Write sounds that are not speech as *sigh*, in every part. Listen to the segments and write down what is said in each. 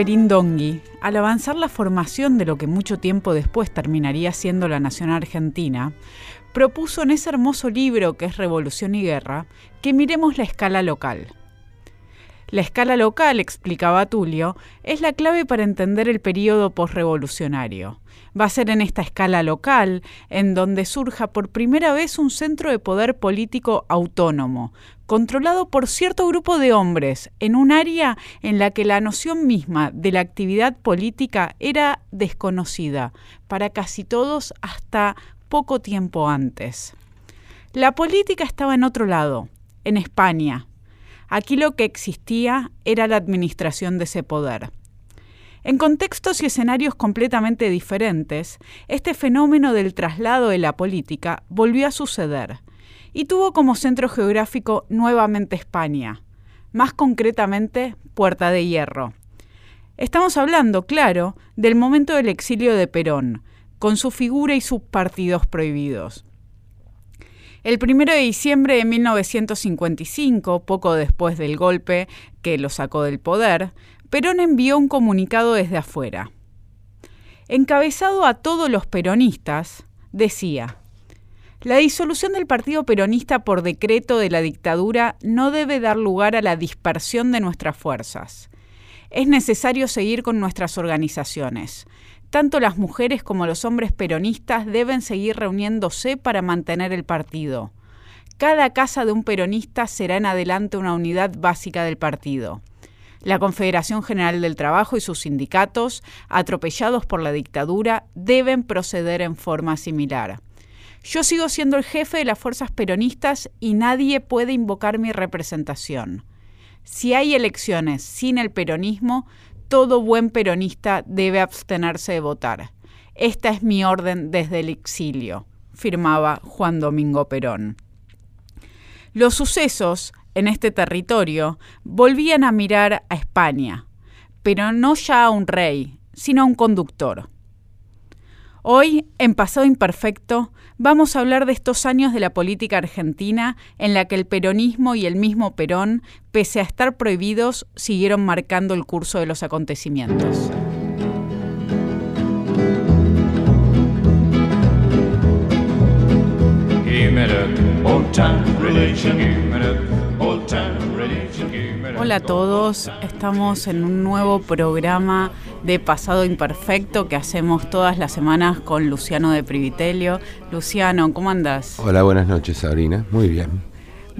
Perindongui, al avanzar la formación de lo que mucho tiempo después terminaría siendo la Nación Argentina, propuso en ese hermoso libro que es Revolución y Guerra que miremos la escala local. La escala local, explicaba Tulio, es la clave para entender el período postrevolucionario. Va a ser en esta escala local en donde surja por primera vez un centro de poder político autónomo, controlado por cierto grupo de hombres, en un área en la que la noción misma de la actividad política era desconocida para casi todos hasta poco tiempo antes. La política estaba en otro lado, en España. Aquí lo que existía era la administración de ese poder. En contextos y escenarios completamente diferentes, este fenómeno del traslado de la política volvió a suceder y tuvo como centro geográfico nuevamente España, más concretamente Puerta de Hierro. Estamos hablando, claro, del momento del exilio de Perón, con su figura y sus partidos prohibidos. El 1 de diciembre de 1955, poco después del golpe que lo sacó del poder, Perón envió un comunicado desde afuera. Encabezado a todos los peronistas, decía, la disolución del Partido Peronista por decreto de la dictadura no debe dar lugar a la dispersión de nuestras fuerzas. Es necesario seguir con nuestras organizaciones. Tanto las mujeres como los hombres peronistas deben seguir reuniéndose para mantener el partido. Cada casa de un peronista será en adelante una unidad básica del partido. La Confederación General del Trabajo y sus sindicatos, atropellados por la dictadura, deben proceder en forma similar. Yo sigo siendo el jefe de las fuerzas peronistas y nadie puede invocar mi representación. Si hay elecciones sin el peronismo, todo buen peronista debe abstenerse de votar. Esta es mi orden desde el exilio, firmaba Juan Domingo Perón. Los sucesos en este territorio volvían a mirar a España, pero no ya a un rey, sino a un conductor. Hoy, en Pasado Imperfecto, vamos a hablar de estos años de la política argentina en la que el peronismo y el mismo Perón, pese a estar prohibidos, siguieron marcando el curso de los acontecimientos. Hola a todos, estamos en un nuevo programa de Pasado Imperfecto que hacemos todas las semanas con Luciano de Privitelio. Luciano, ¿cómo andas? Hola, buenas noches Sabrina, muy bien.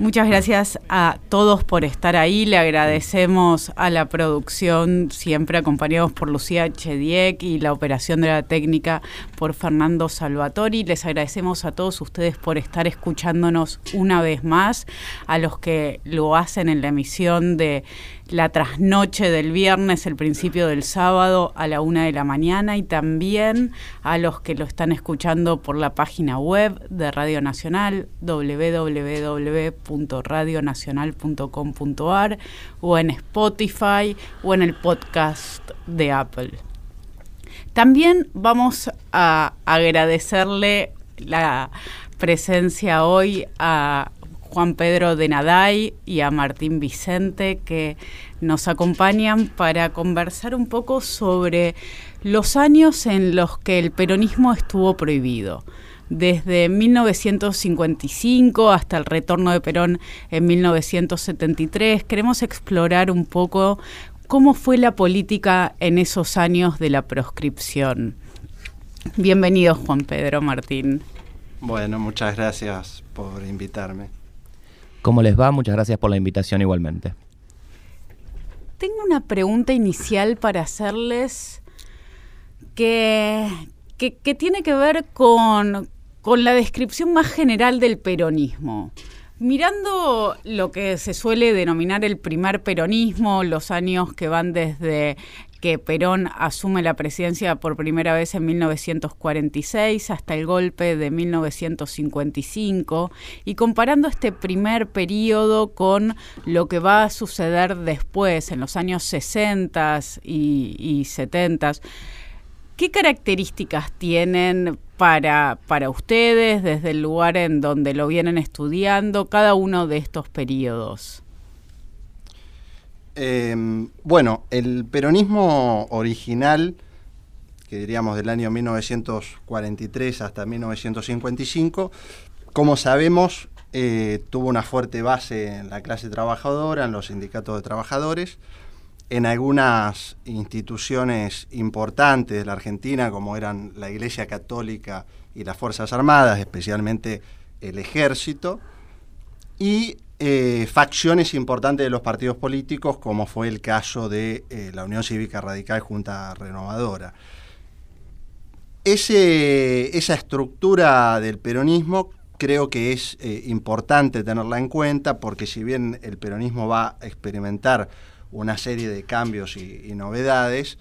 Muchas gracias a todos por estar ahí. Le agradecemos a la producción, siempre acompañados por Lucía Chediek y la operación de la técnica por Fernando Salvatori. Les agradecemos a todos ustedes por estar escuchándonos una vez más, a los que lo hacen en la emisión de la trasnoche del viernes, el principio del sábado a la una de la mañana y también a los que lo están escuchando por la página web de Radio Nacional www.radionacional.com.ar o en Spotify o en el podcast de Apple. También vamos a agradecerle la presencia hoy a Juan Pedro de Naday y a Martín Vicente que nos acompañan para conversar un poco sobre los años en los que el peronismo estuvo prohibido. Desde 1955 hasta el retorno de Perón en 1973, queremos explorar un poco cómo fue la política en esos años de la proscripción. Bienvenido Juan Pedro Martín. Bueno, muchas gracias por invitarme. ¿Cómo les va? Muchas gracias por la invitación igualmente. Tengo una pregunta inicial para hacerles que, que, tiene que ver con, con la descripción más general del peronismo. Mirando lo que se suele denominar el primer peronismo, los años que van desde que Perón asume la presidencia por primera vez en 1946 hasta el golpe de 1955 y comparando este primer periodo con lo que va a suceder después, en los años 60 y, y 70, ¿qué características tienen para, para ustedes desde el lugar en donde lo vienen estudiando cada uno de estos periodos? Em, bueno, el peronismo original, que diríamos del año 1943 hasta 1955, como sabemos, eh, tuvo una fuerte base en la clase trabajadora, en los sindicatos de trabajadores, en algunas instituciones importantes de la Argentina, como eran la Iglesia Católica y las Fuerzas Armadas, especialmente el Ejército, y eh, facciones importantes de los partidos políticos, como fue el caso de eh, la Unión Cívica Radical Junta Renovadora. esa estructura del peronismo creo que es eh, importante tenerla en cuenta porque si bien el peronismo va a experimentar una serie de cambios y, novedades,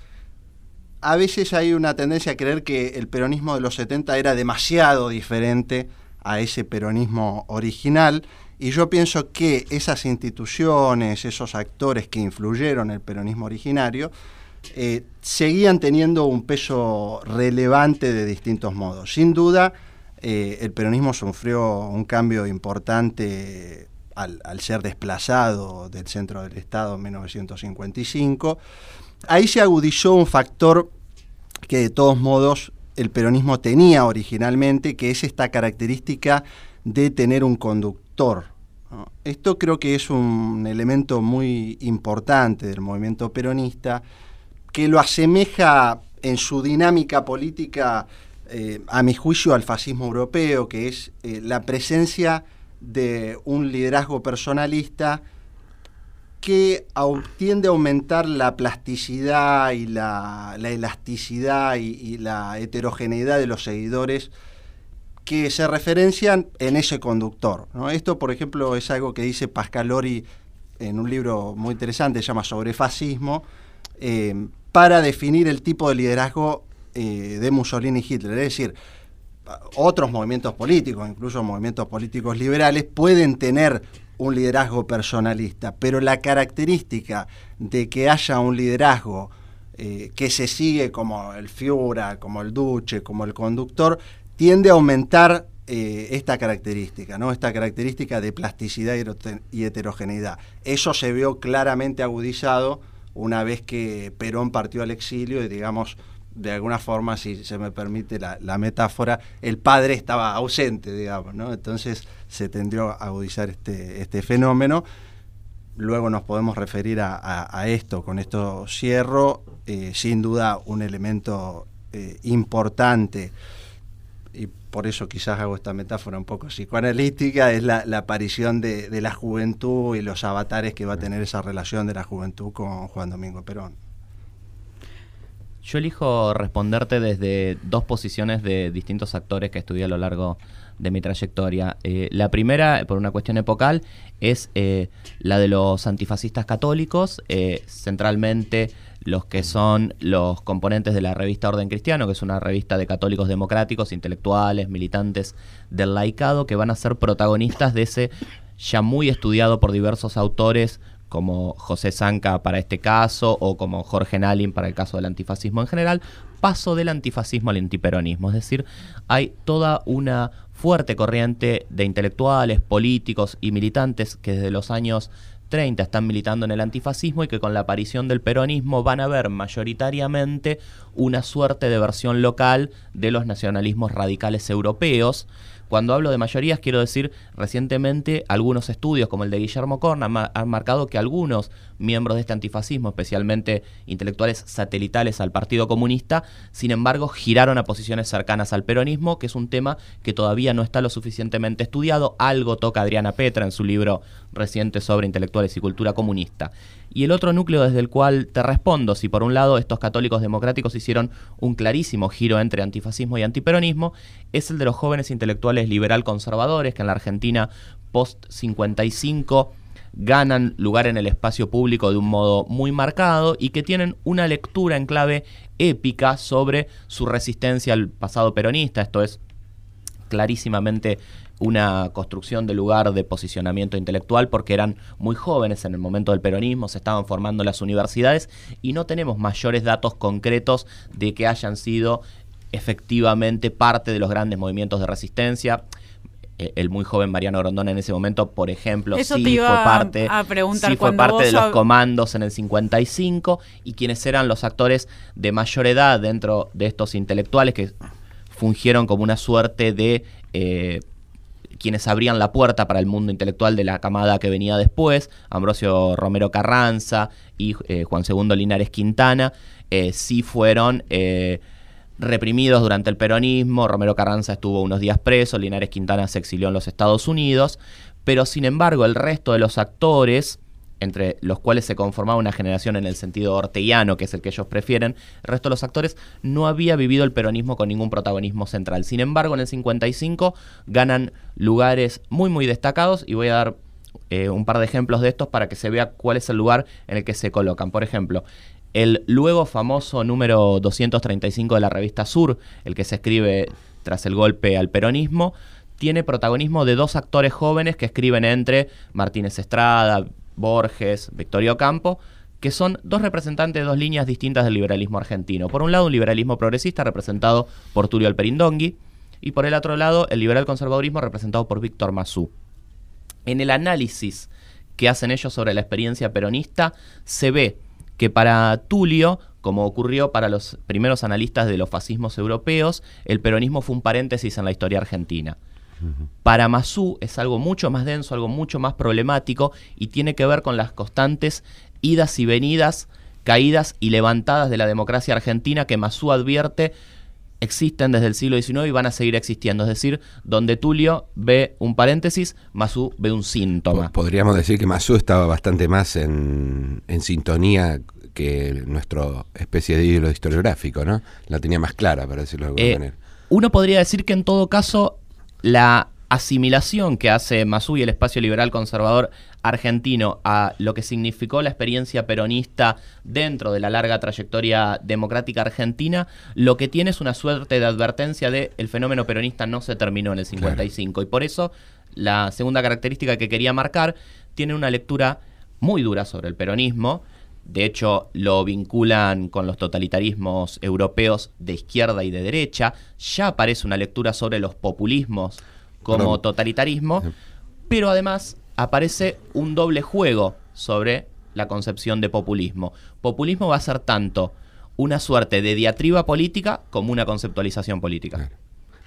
a veces hay una tendencia a creer que el peronismo de los 70 era demasiado diferente a ese peronismo original y yo pienso que esas instituciones, esos actores que influyeron el peronismo originario, eh, seguían teniendo un peso relevante de distintos modos. Sin duda, eh, el peronismo sufrió un cambio importante al, ser desplazado del centro del Estado en 1955. Ahí se agudizó un factor que de todos modos el peronismo tenía originalmente, que es esta característica de tener un conductor. Esto creo que es un elemento muy importante del movimiento peronista, que lo asemeja en su dinámica política eh, a mi juicio, al fascismo europeo, que es eh, la presencia de un liderazgo personalista que tiende a aumentar la plasticidad y la, elasticidad y, la heterogeneidad de los seguidores que se referencian en ese conductor. Esto, por ejemplo, es algo que dice Pascalori en un libro muy interesante, se llama Sobre Fascismo, eh, para definir el tipo de liderazgo eh, de Mussolini y Hitler. Es decir, otros movimientos políticos, incluso movimientos políticos liberales, pueden tener un liderazgo personalista, pero la característica de que haya un liderazgo eh, que se sigue como el Fiura, como el Duce, como el conductor, tiende a aumentar eh, esta característica, ¿no? esta característica de plasticidad y heterogeneidad. Eso se vio claramente agudizado una vez que Perón partió al exilio y digamos de alguna forma, si se me permite la, metáfora, el padre estaba ausente, digamos, ¿no? Entonces se tendió a agudizar este, este fenómeno. Luego nos podemos referir a, esto, con esto cierro, eh, sin duda un elemento eh, importante, por eso quizás hago esta metáfora un poco psicoanalítica, es la, aparición de, de la juventud y los avatares que va a tener esa relación de la juventud con Juan Domingo Perón. Yo elijo responderte desde dos posiciones de distintos actores que estudié a lo largo de mi trayectoria. Eh, la primera, por una cuestión epocal, es eh, la de los antifascistas católicos, eh, centralmente los que son los componentes de la revista Orden Cristiano, que es una revista de católicos democráticos, intelectuales, militantes del laicado, que van a ser protagonistas de ese ya muy estudiado por diversos autores como José Zanca para este caso o como Jorge Nalin para el caso del antifascismo en general, paso del antifascismo al antiperonismo. Es decir, hay toda una fuerte corriente de intelectuales, políticos y militantes que desde los años 30 están militando en el antifascismo y que con la aparición del peronismo van a ver mayoritariamente una suerte de versión local de los nacionalismos radicales europeos, cuando hablo de mayorías, quiero decir, recientemente algunos estudios, como el de Guillermo Corna, han marcado que algunos miembros de este antifascismo, especialmente intelectuales satelitales al Partido Comunista, sin embargo, giraron a posiciones cercanas al peronismo, que es un tema que todavía no está lo suficientemente estudiado. Algo toca Adriana Petra en su libro reciente sobre intelectuales y cultura comunista. Y el otro núcleo desde el cual te respondo, si por un lado estos católicos democráticos hicieron un clarísimo giro entre antifascismo y antiperonismo, es el de los jóvenes intelectuales liberal conservadores que en la Argentina post 55 ganan lugar en el espacio público de un modo muy marcado y que tienen una lectura en clave épica sobre su resistencia al pasado peronista, esto es clarísimamente una construcción de lugar de posicionamiento intelectual porque eran muy jóvenes en el momento del peronismo, se estaban formando las universidades y no tenemos mayores datos concretos de que hayan sido efectivamente parte de los grandes movimientos de resistencia. eh, el muy joven Mariano Grondona en ese momento, por ejemplo, Eso sí fue parte, a sí fue parte de los hab- comandos en el 55 y quienes eran los actores de mayor edad dentro de estos intelectuales que fungieron como una suerte de eh, quienes abrían la puerta para el mundo intelectual de la camada que venía después, Ambrosio Romero Carranza y eh, Juan II Linares Quintana, eh, sí fueron reprimidos durante el peronismo, Romero Carranza estuvo unos días preso, Linares Quintana se exilió en los Estados Unidos, pero sin embargo el resto de los actores, entre los cuales se conformaba una generación en el sentido orteguiano, que es el que ellos prefieren, el resto de los actores no había vivido el peronismo con ningún protagonismo central. Sin embargo, en el 55 ganan lugares muy, muy destacados y voy a dar eh, un par de ejemplos de estos para que se vea cuál es el lugar en el que se colocan. Por ejemplo, el luego famoso número 235 de la revista Sur, el que se escribe tras el golpe al peronismo, tiene protagonismo de dos actores jóvenes que escriben entre Martínez Estrada, Borges, Victorio Campo, que son dos representantes de dos líneas distintas del liberalismo argentino. Por un lado, un liberalismo progresista representado por Tulio Alperindongui, y por el otro lado, el liberal conservadurismo representado por Víctor Massú. En el análisis que hacen ellos sobre la experiencia peronista, se ve que para Tulio, como ocurrió para los primeros analistas de los fascismos europeos, el peronismo fue un paréntesis en la historia argentina. Para Massú es algo mucho más denso, algo mucho más problemático y tiene que ver con las constantes idas y venidas, caídas y levantadas de la democracia argentina que Massú advierte existen desde el siglo XIX y van a seguir existiendo. Es decir, donde Tulio ve un paréntesis, Massú ve un síntoma. Po- Podríamos decir que Masú estaba bastante más en, en sintonía que nuestra especie de ídolo historiográfico, ¿no? La tenía más clara, para decirlo de alguna Eh, manera. uno podría decir que en todo caso la asimilación que hace Masú y el espacio liberal conservador argentino a lo que significó la experiencia peronista dentro de la larga trayectoria democrática argentina, lo que tiene es una suerte de advertencia de el fenómeno peronista no se terminó en el 55 y por eso la segunda característica que quería marcar tiene una lectura muy dura sobre el peronismo, de hecho, lo vinculan con los totalitarismos europeos de izquierda y de derecha. Ya aparece una lectura sobre los populismos como totalitarismo, pero además aparece un doble juego sobre la concepción de populismo. Populismo va a ser tanto una suerte de diatriba política como una conceptualización política.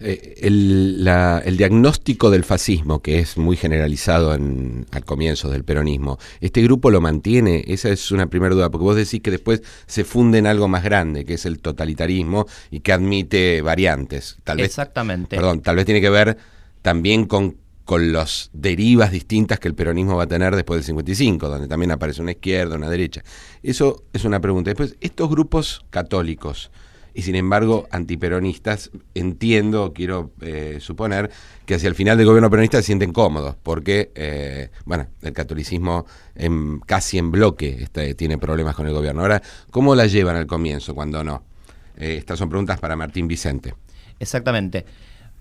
Eh, el, la- el diagnóstico del fascismo, que es muy generalizado en, al comienzo del peronismo, ¿este grupo lo mantiene? Esa es una primera duda, porque vos decís que después se funde en algo más grande, que es el totalitarismo, y que admite variantes. Tal vez, Exactamente. Perdón, tal vez tiene que ver también con, con las derivas distintas que el peronismo va a tener después del 55, donde también aparece una izquierda, una derecha. Eso es una pregunta. Después, estos grupos católicos y sin embargo antiperonistas, entiendo, quiero eh, suponer, que hacia el final del gobierno peronista se sienten cómodos, porque, eh, bueno, el catolicismo casi en bloque tiene problemas con el gobierno. Ahora, ¿cómo la llevan al comienzo cuando no? Eh, estas son preguntas para Martín Vicente. Exactamente.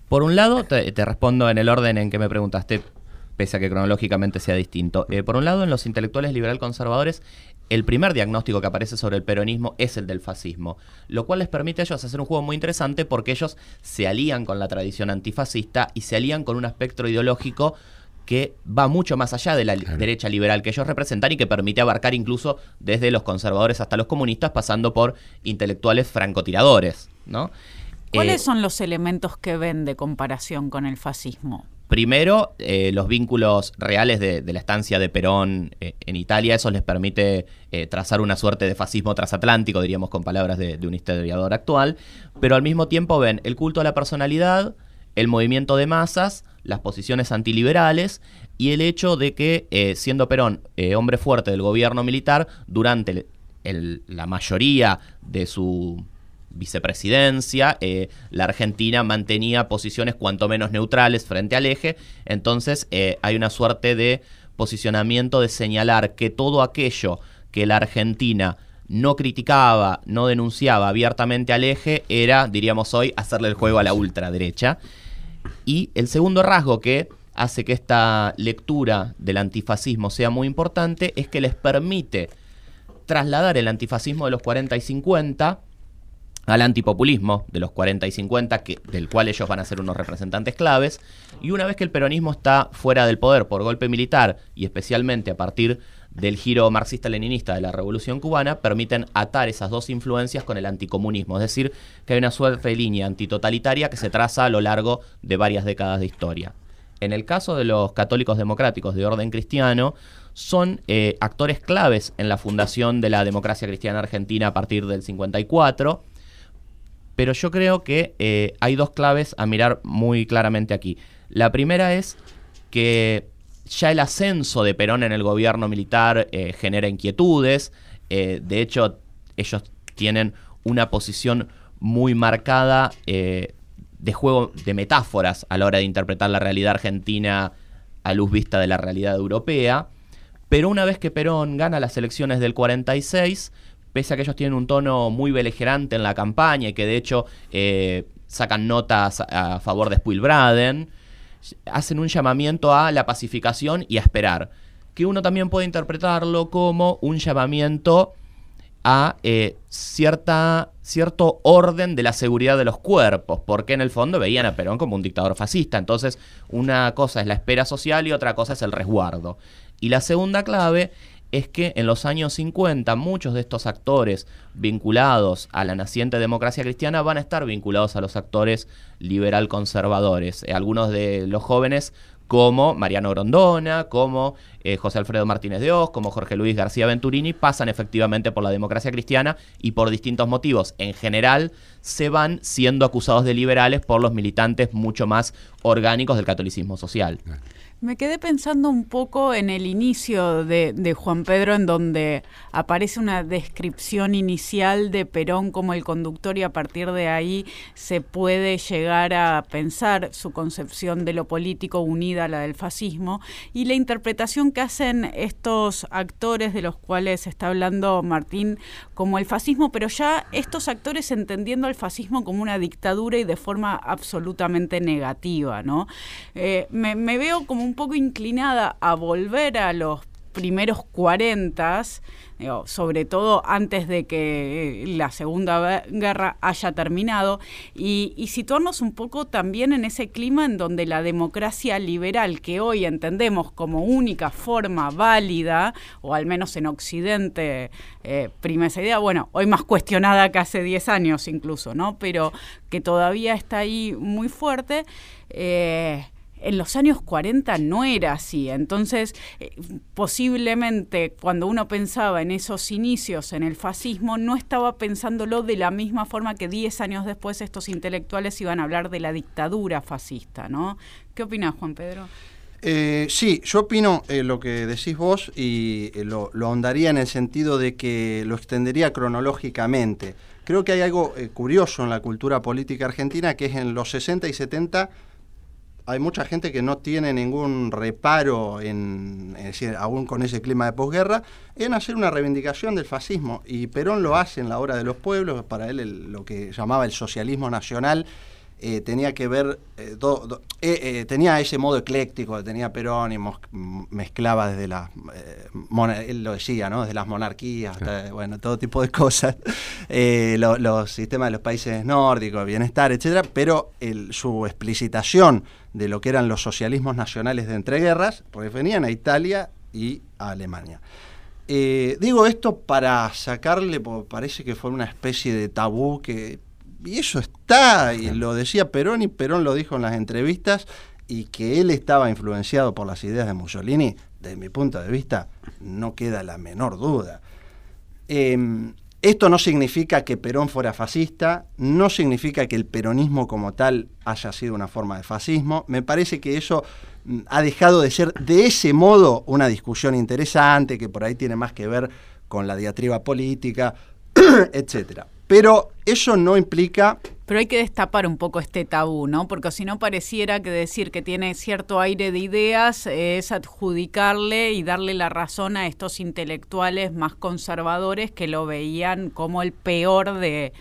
Por un lado, te respondo en el orden en que me preguntaste, pese a que cronológicamente sea distinto. Eh, por un lado, en los intelectuales liberal conservadores, el primer diagnóstico que aparece sobre el peronismo es el del fascismo, lo cual les permite a ellos hacer un juego muy interesante porque ellos se alían con la tradición antifascista y se alían con un espectro ideológico que va mucho más allá de la Claro. derecha liberal que ellos representan y que permite abarcar incluso desde los conservadores hasta los comunistas, pasando por intelectuales francotiradores, ¿no? ¿Cuáles Eh, son los elementos que ven de comparación con el fascismo? Primero, eh, los vínculos reales de, la estancia de Perón eh, en Italia, eso les permite eh, trazar una suerte de fascismo transatlántico, diríamos con palabras de, un historiador actual, pero al mismo tiempo ven el culto a la personalidad, el movimiento de masas, las posiciones antiliberales y el hecho de que, siendo Perón hombre fuerte del gobierno militar, durante la mayoría de su vicepresidencia, eh, la Argentina mantenía posiciones cuanto menos neutrales frente al eje, entonces eh, hay una suerte de posicionamiento de señalar que todo aquello que la Argentina no criticaba, no denunciaba abiertamente al eje, era, diríamos hoy, hacerle el juego a la ultraderecha. Y el segundo rasgo que hace que esta lectura del antifascismo sea muy importante es que les permite trasladar el antifascismo de los 40 y 50 al antipopulismo de los 40 y 50, que, del cual ellos van a ser unos representantes claves, y una vez que el peronismo está fuera del poder por golpe militar, y especialmente a partir del giro marxista-leninista de la Revolución Cubana, permiten atar esas dos influencias con el anticomunismo, es decir, que hay una suerte de línea antitotalitaria que se traza a lo largo de varias décadas de historia. En el caso de los católicos democráticos de orden cristiano, son eh, actores claves en la fundación de la democracia cristiana argentina a partir del 54, pero yo creo que eh, hay dos claves a mirar muy claramente aquí. La primera es que ya el ascenso de Perón en el gobierno militar eh, genera inquietudes. Eh, de hecho, ellos tienen una posición muy marcada de juego de metáforas a la hora de interpretar la realidad argentina a luz vista de la realidad europea. Pero una vez que Perón gana las elecciones del 46, pese a que ellos tienen un tono muy beligerante en la campaña y que de hecho eh, sacan notas a favor de Spielbraden, hacen un llamamiento a la pacificación y a esperar, que uno también puede interpretarlo como un llamamiento a eh, cierta, cierto orden de la seguridad de los cuerpos, porque en el fondo veían a Perón como un dictador fascista. Entonces, una cosa es la espera social y otra cosa es el resguardo. Y la segunda clave es que en los años 50 muchos de estos actores vinculados a la naciente democracia cristiana van a estar vinculados a los actores liberal conservadores. Eh, algunos de los jóvenes como Mariano Grondona, como eh, José Alfredo Martínez de Oz, como Jorge Luis García Venturini, pasan efectivamente por la democracia cristiana y por distintos motivos. En general, se van siendo acusados de liberales por los militantes mucho más orgánicos del catolicismo social. Me quedé pensando un poco en el inicio de, Juan Pedro, en donde aparece una descripción inicial de Perón como el conductor y a partir de ahí se puede llegar a pensar su concepción de lo político unida a la del fascismo y la interpretación que hacen estos actores de los cuales está hablando Martín como el fascismo, pero ya estos actores entendiendo al fascismo como una dictadura y de forma absolutamente negativa, ¿no? Eh, me veo como un un poco inclinada a volver a los primeros 40, sobre todo antes de que la Segunda Guerra haya terminado, y, y, situarnos un poco también en ese clima en donde la democracia liberal, que hoy entendemos como única forma válida, o al menos en Occidente eh, prima esa idea, bueno, hoy más cuestionada que hace 10 años incluso, ¿no? Pero que todavía está ahí muy fuerte. Eh, en los años 40 no era así. Entonces, eh, posiblemente cuando uno pensaba en esos inicios en el fascismo, no estaba pensándolo de la misma forma que 10 años después estos intelectuales iban a hablar de la dictadura fascista, ¿no? ¿Qué opinas, Juan Pedro? Eh, sí, yo opino eh, lo que decís vos y lo, lo, ahondaría en el sentido de que lo extendería cronológicamente. Creo que hay algo curioso en la cultura política argentina que es en los 60 y 70 hay mucha gente que no tiene ningún reparo en, decir, aún con ese clima de posguerra, en hacer una reivindicación del fascismo. Y Perón lo hace en la hora de los pueblos, para él lo que llamaba el socialismo nacional eh, tenía que ver, eh, eh, tenía ese modo ecléctico, tenía Perón y mezclaba desde las, él lo decía, ¿no? desde las monarquías, bueno, todo tipo de cosas, *laughs* los sistemas de los países nórdicos, bienestar, etcétera, pero su explicitación de lo que eran los socialismos nacionales de entreguerras referían a Italia y a Alemania. digo esto para sacarle, parece que fue una especie de tabú que y eso está, y lo decía Perón y Perón lo dijo en las entrevistas, y que él estaba influenciado por las ideas de Mussolini, desde mi punto de vista, no queda la menor duda. Em, esto no significa que Perón fuera fascista, no significa que el peronismo como tal haya sido una forma de fascismo. Me parece que eso mm, ha dejado de ser de ese modo una discusión interesante, que por ahí tiene más que ver con la diatriba política, *clears throat* etcétera. Pero eso no implica... Pero hay que destapar un poco este tabú, ¿no? Porque si no pareciera que decir que tiene cierto aire de ideas es adjudicarle y darle la razón a estos intelectuales más conservadores que lo veían como el peor de,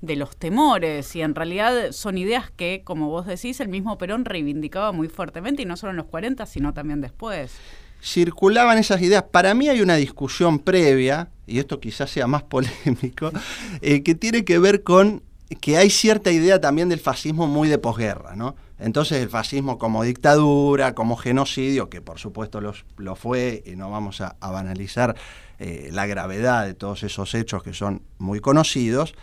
de los temores y en realidad son ideas que, como vos decís, el mismo Perón reivindicaba muy fuertemente y no solo en los 40, sino también después. Circulaban esas ideas. Para mí hay una discusión previa, y esto quizás sea más *laughs* polémico, eh, que tiene que ver con que hay cierta idea también del fascismo muy de posguerra, ¿no? Entonces el fascismo como dictadura, como genocidio, que por supuesto lo fue, y no vamos a, banalizar eh, la gravedad de todos esos hechos que son muy conocidos,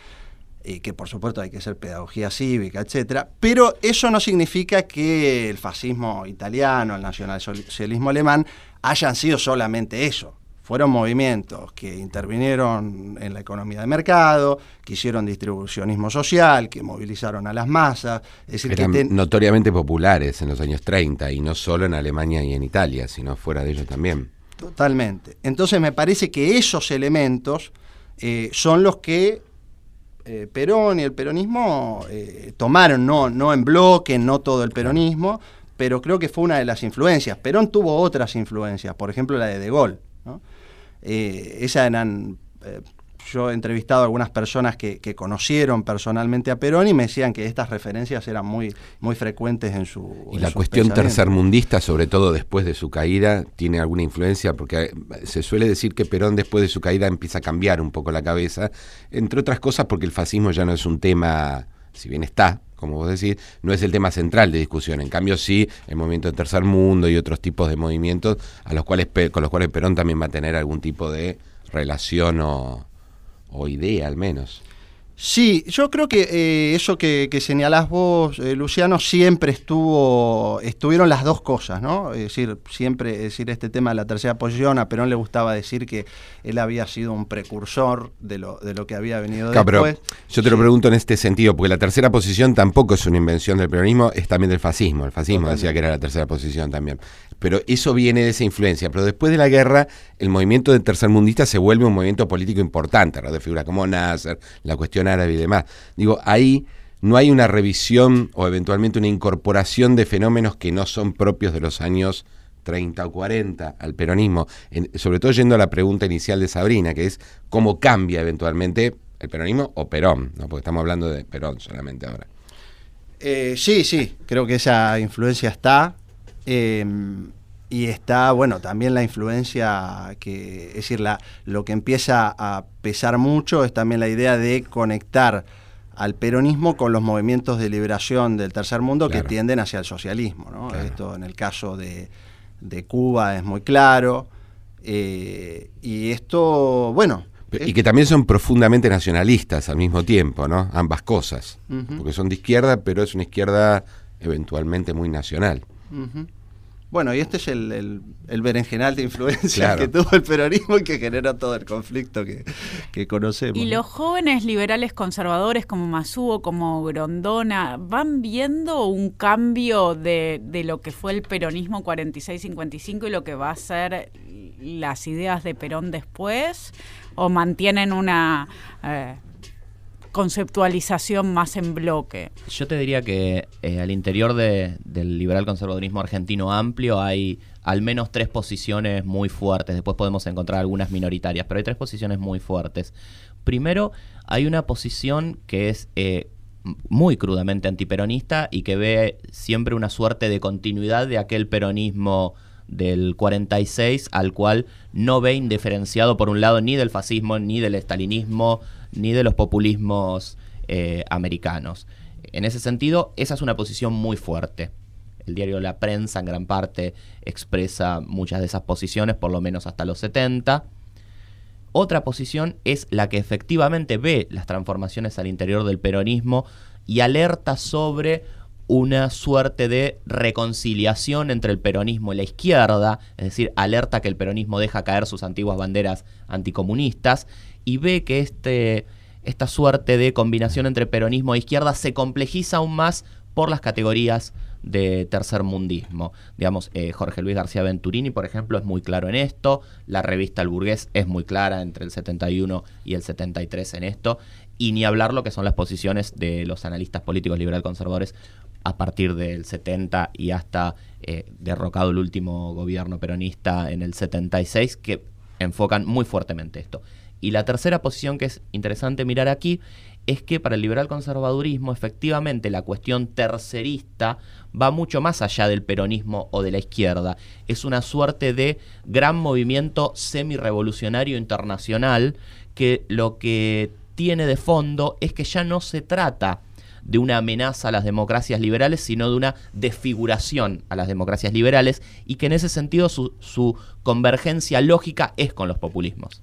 y que por supuesto hay que hacer pedagogía cívica, etcétera, pero eso no significa que el fascismo italiano, el nacionalsocialismo alemán hayan sido solamente eso. Fueron movimientos que intervinieron en la economía de mercado, que hicieron distribucionismo social, que movilizaron a las masas. Es decir, Eran notoriamente populares en los años 30, y no solo en Alemania y en Italia, sino fuera de ellos también. Totalmente. Entonces me parece que esos elementos eh, son los que eh, Perón y el peronismo eh, tomaron, no, no en bloque, no todo el peronismo, pero creo que fue una de las influencias. Perón tuvo otras influencias, por ejemplo la de De Gaulle. Eh, esas eran yo he entrevistado a algunas personas que, conocieron personalmente a Perón y me decían que estas referencias eran muy, muy frecuentes en su. Y la cuestión tercermundista, sobre todo después de su caída, tiene alguna influencia, porque eh, se suele decir que Perón después de su caída empieza a cambiar un poco la cabeza, entre otras cosas porque el fascismo ya no es un tema, si bien está, como vos decís, no es el tema central de discusión. En cambio, sí, el movimiento del tercer mundo y otros tipos de movimientos a los cuales, con los cuales Perón también va a tener algún tipo de relación o, o idea al menos. Sí, yo creo que eh, eso que, señalás vos, eh, Luciano, siempre estuvo, estuvieron las dos cosas, ¿no? Es decir, siempre, es decir, este tema de la tercera posición, a Perón le gustaba decir que él había sido un precursor de lo, de lo que había venido después. yo te lo pregunto en este sentido, porque la tercera posición tampoco es una invención del peronismo, es también del fascismo. El fascismo decía que era la tercera posición también. Pero eso viene de esa influencia. Pero después de la guerra, el movimiento del tercermundista se vuelve un movimiento político importante, de figuras como Nasser, la cuestión árabe y demás. Digo, ahí no hay una revisión o eventualmente una incorporación de fenómenos que no son propios de los años 30 o 40 al peronismo, sobre todo yendo a la pregunta inicial de Sabrina, que es cómo cambia eventualmente el peronismo o Perón, ¿no? porque estamos hablando de Perón solamente ahora. Eh, sí, sí, creo que esa influencia está. Eh, y está, bueno, también la influencia que, es decir, la, lo que empieza a pesar mucho es también la idea de conectar al peronismo con los movimientos de liberación del tercer mundo que tienden hacia el socialismo. ¿no? Esto en el caso de, Cuba es muy claro. Eh, y esto, bueno. Y que también son profundamente nacionalistas al mismo tiempo, ¿no? Ambas cosas. Porque son de izquierda, pero es una izquierda eventualmente muy nacional. Bueno, y este es el, el, berenjenal de influencia que tuvo el peronismo y que generó todo el conflicto que, conocemos. Y los jóvenes liberales conservadores como Masuo, como Grondona, ¿van viendo un cambio de, de lo que fue el peronismo 46-55 y lo que va a ser las ideas de Perón después? ¿O mantienen una... Eh, conceptualización más en bloque. Yo te diría que eh, al interior del liberal conservadurismo argentino amplio hay al menos tres posiciones muy fuertes. Después podemos encontrar algunas minoritarias, pero hay tres posiciones muy fuertes. Primero, hay una posición que es eh, muy crudamente antiperonista y que ve siempre una suerte de continuidad de aquel peronismo del 46 al cual no ve indiferenciado por un lado ni del fascismo ni del estalinismo ni de los populismos eh, americanos. En ese sentido, esa es una posición muy fuerte. El diario La Prensa en gran parte expresa muchas de esas posiciones, por lo menos hasta los 70. Otra posición es la que efectivamente ve las transformaciones al interior del peronismo y alerta sobre una suerte de reconciliación entre el peronismo y la izquierda, es decir, alerta que el peronismo deja caer sus antiguas banderas anticomunistas y ve que este, esta suerte de combinación entre peronismo e izquierda se complejiza aún más por las categorías de tercermundismo. Digamos, eh, Jorge Luis García Venturini, por ejemplo, es muy claro en esto, la revista El Burgués es muy clara entre el 71 y el 73 en esto, y ni hablar lo que son las posiciones de los analistas políticos liberal conservadores a partir del 70 y hasta eh, derrocado el último gobierno peronista en el 76, que enfocan muy fuertemente esto. Y la tercera posición que es interesante mirar aquí es que para el liberal conservadurismo efectivamente la cuestión tercerista va mucho más allá del peronismo o de la izquierda. Es una suerte de gran movimiento semi-revolucionario internacional que lo que tiene de fondo es que ya no se trata de una amenaza a las democracias liberales, sino de una desfiguración a las democracias liberales y que en ese sentido su, su convergencia lógica es con los populismos.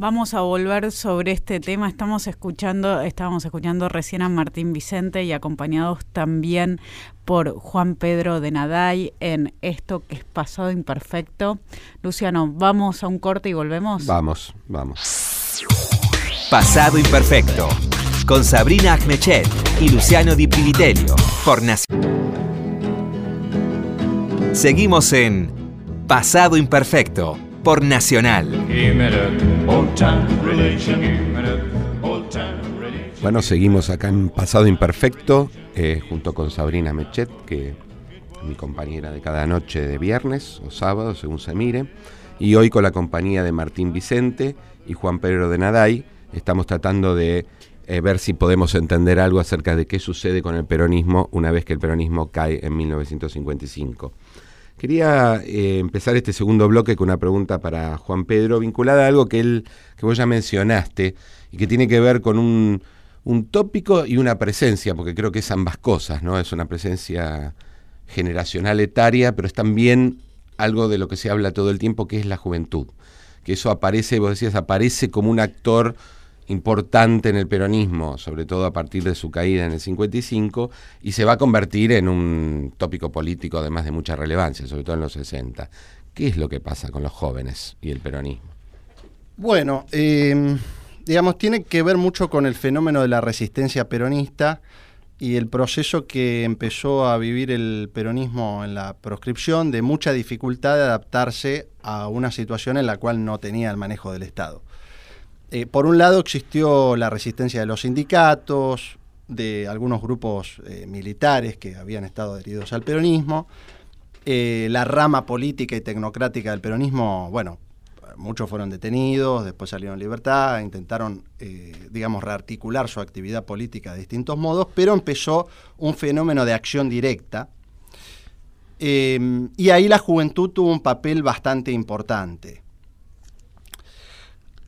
Vamos a volver sobre este tema. Estamos escuchando, estábamos escuchando recién a Martín Vicente y acompañados también por Juan Pedro de Naday en esto que es pasado imperfecto. Luciano, vamos a un corte y volvemos. Vamos, vamos. Pasado imperfecto con Sabrina Agmechet y Luciano Di Pilitelio por Nación. Seguimos en Pasado imperfecto por Nacional. Bueno, seguimos acá en Pasado Imperfecto, eh, junto con Sabrina Mechet, que es mi compañera de cada noche de viernes o sábado, según se mire, y hoy con la compañía de Martín Vicente y Juan Pedro de Naday, estamos tratando de eh, ver si podemos entender algo acerca de qué sucede con el peronismo una vez que el peronismo cae en 1955. Quería eh, empezar este segundo bloque con una pregunta para Juan Pedro, vinculada a algo que él, que vos ya mencionaste, y que tiene que ver con un, un tópico y una presencia, porque creo que es ambas cosas, ¿no? Es una presencia generacional etaria, pero es también algo de lo que se habla todo el tiempo, que es la juventud. Que eso aparece, vos decías, aparece como un actor importante en el peronismo, sobre todo a partir de su caída en el 55, y se va a convertir en un tópico político además de mucha relevancia, sobre todo en los 60. ¿Qué es lo que pasa con los jóvenes y el peronismo? Bueno, eh, digamos, tiene que ver mucho con el fenómeno de la resistencia peronista y el proceso que empezó a vivir el peronismo en la proscripción de mucha dificultad de adaptarse a una situación en la cual no tenía el manejo del Estado. Eh, por un lado existió la resistencia de los sindicatos, de algunos grupos eh, militares que habían estado adheridos al peronismo. Eh, la rama política y tecnocrática del peronismo, bueno, muchos fueron detenidos, después salieron en libertad, intentaron, digamos, rearticular su actividad política de distintos modos, pero empezó un fenómeno de acción directa. y ahí la juventud tuvo un papel bastante importante.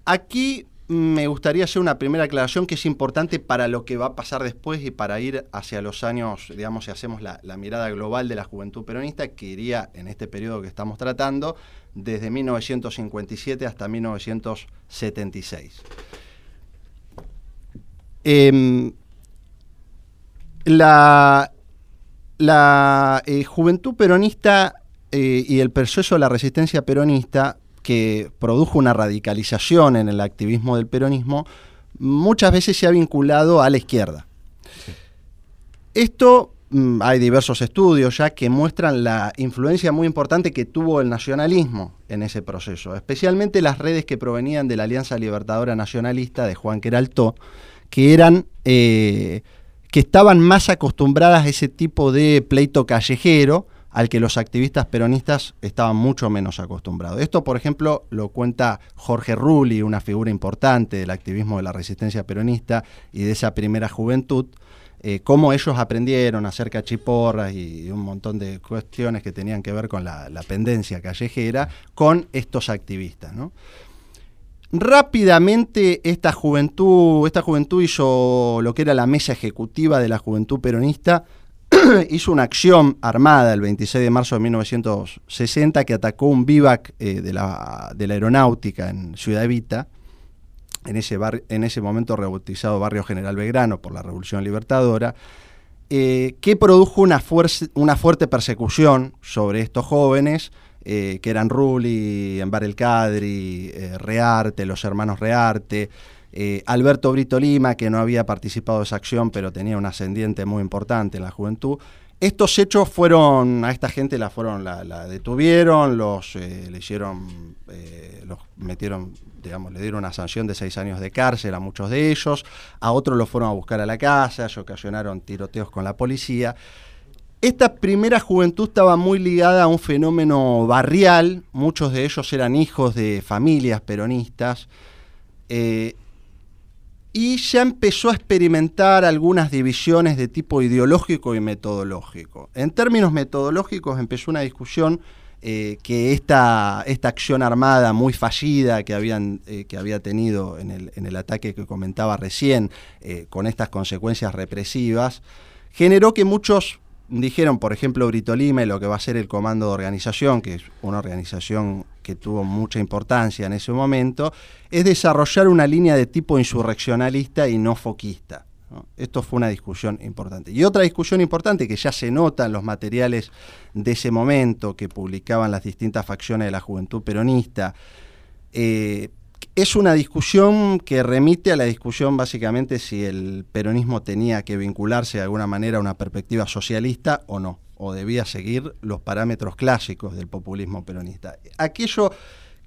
Aquí me gustaría hacer una primera aclaración que es importante para lo que va a pasar después y para ir hacia los años, digamos, si hacemos la, mirada global de la juventud peronista, que iría en este periodo que estamos tratando, desde 1957 hasta 1976. Em, la, eh, juventud peronista eh, y el proceso de la resistencia peronista que produjo una radicalización en el activismo del peronismo, muchas veces se ha vinculado a la izquierda. Esto mm, hay diversos estudios ya que muestran la influencia muy importante que tuvo el nacionalismo en ese proceso, especialmente las redes que provenían de la Alianza Libertadora Nacionalista de Juan Queraltó, que eran eh, que estaban más acostumbradas a ese tipo de pleito callejero, al que los activistas peronistas estaban mucho menos acostumbrados. Esto, por ejemplo, lo cuenta Jorge Rulli, una figura importante del activismo de la resistencia peronista y de esa primera juventud, eh, cómo ellos aprendieron a hacer cachiporras y, un montón de cuestiones que tenían que ver con la, pendencia callejera con estos activistas. Rápidamente esta juventud, esta juventud hizo lo que era la mesa ejecutiva de la juventud peronista, *clears throat* hizo una acción armada el 26 de marzo de 1960 que atacó un vivac eh, de, la, aeronáutica en Ciudad Evita, en ese, en ese momento rebautizado Barrio General Belgrano por la Revolución Libertadora, eh, que produjo una, fuerte persecución sobre estos jóvenes, eh, que eran Rulli, Embar el Cadri, Rearte, los hermanos Rearte, eh, Alberto Brito Lima, que no había participado de esa acción, pero tenía un ascendiente muy importante en la juventud. Estos hechos fueron, a esta gente la fueron, la, detuvieron, los eh, le hicieron, eh, los metieron, digamos, le dieron una sanción de seis años de cárcel a muchos de ellos, a otros los fueron a buscar a la casa, y ocasionaron tiroteos con la policía. Esta primera juventud estaba muy ligada a un fenómeno barrial, muchos de ellos eran hijos de familias peronistas, y ya empezó a experimentar algunas divisiones de tipo ideológico y metodológico. En términos metodológicos empezó una discusión eh, que esta, esta, acción armada muy fallida que, habían, eh, que había tenido en el, en el, ataque que comentaba recién, eh, con estas consecuencias represivas, generó que muchos dijeron, por ejemplo, Brito Lima y lo que va a ser el Comando de Organización, que es una organización que tuvo mucha importancia en ese momento, es desarrollar una línea de tipo insurreccionalista y no foquista. Esto fue una discusión importante. Y otra discusión importante que ya se nota en los materiales de ese momento que publicaban las distintas facciones de la juventud peronista, eh, es una discusión que remite a la discusión básicamente si el peronismo tenía que vincularse de alguna manera a una perspectiva socialista o no, o debía seguir los parámetros clásicos del populismo peronista. Aquello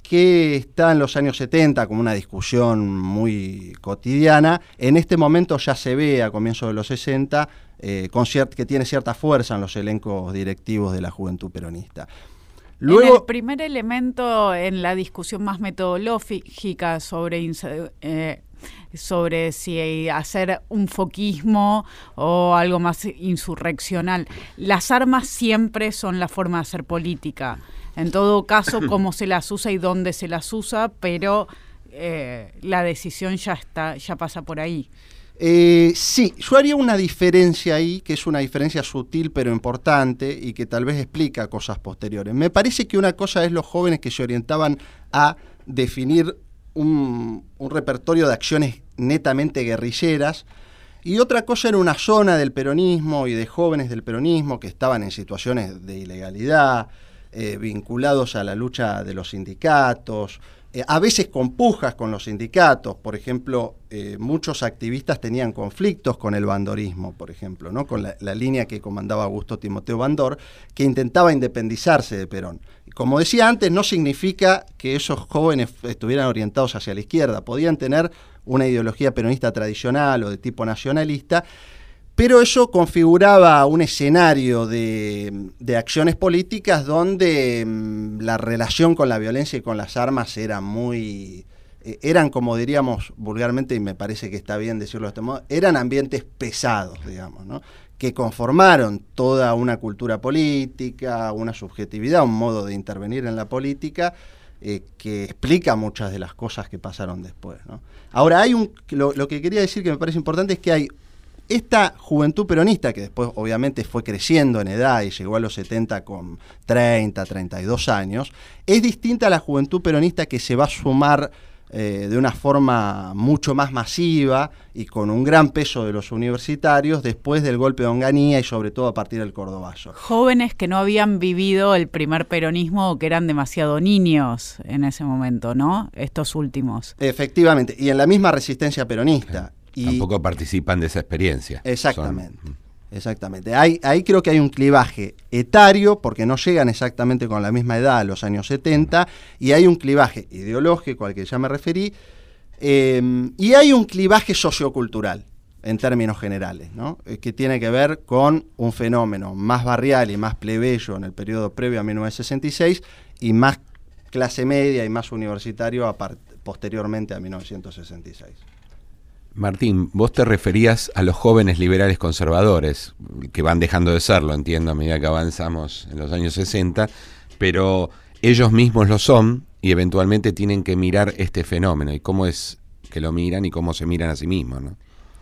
que está en los años 70 como una discusión muy cotidiana, en este momento ya se ve a comienzos de los 60 eh, que tiene cierta fuerza en los elencos directivos de la juventud peronista. Luego, el primer elemento en la discusión más metodológica sobre, eh, sobre si hacer un foquismo o algo más insurreccional, las armas siempre son la forma de hacer política. En todo caso, *coughs* cómo se las usa y dónde se las usa, pero eh, la decisión ya está, ya pasa por ahí. Eh, sí, yo haría una diferencia ahí, que es una diferencia sutil pero importante y que tal vez explica cosas posteriores. Me parece que una cosa es los jóvenes que se orientaban a definir un, repertorio de acciones netamente guerrilleras, y otra cosa era una zona del peronismo y de jóvenes del peronismo que estaban en situaciones de ilegalidad, eh, vinculados a la lucha de los sindicatos, eh, a veces con pujas con los sindicatos, por ejemplo, eh, muchos activistas tenían conflictos con el bandorismo, por ejemplo, ¿no? con la, línea que comandaba Augusto Timoteo Bandor, que intentaba independizarse de Perón. Como decía antes, no significa que esos jóvenes estuvieran orientados hacia la izquierda, podían tener una ideología peronista tradicional o de tipo nacionalista, pero eso configuraba un escenario de, acciones políticas donde mm, la relación con la violencia y con las armas era muy... Eh, eran, como diríamos vulgarmente, y me parece que está bien decirlo de este modo, eran ambientes pesados, digamos, ¿no? que conformaron toda una cultura política, una subjetividad, un modo de intervenir en la política, eh, que explica muchas de las cosas que pasaron después. ¿no? Ahora, hay un, lo, que quería decir que me parece importante es que hay esta juventud peronista, que después obviamente fue creciendo en edad y llegó a los 70 con 30, 32 años, es distinta a la juventud peronista que se va a sumar eh, de una forma mucho más masiva y con un gran peso de los universitarios después del golpe de Onganía y sobre todo a partir del Cordobazo. Jóvenes que no habían vivido el primer peronismo o que eran demasiado niños en ese momento, ¿no? Estos últimos. Efectivamente, y en la misma resistencia peronista. Tampoco participan de esa experiencia. Exactamente. Exactamente. ahí creo que hay un clivaje etario, porque no llegan exactamente con la misma edad a los años 70, y hay un clivaje ideológico al que ya me referí, em, y hay un clivaje sociocultural, en términos generales, ¿no? Eh, que tiene que ver con un fenómeno más barrial y más plebeyo en el periodo previo a 1966 y más clase media y más universitario posteriormente a 1966. Martín, vos te referías a los jóvenes liberales conservadores, que van dejando de serlo, entiendo, a medida que avanzamos en los años 60, pero ellos mismos lo son y eventualmente tienen que mirar este fenómeno y cómo es que lo miran y cómo se miran a sí mismos, ¿no?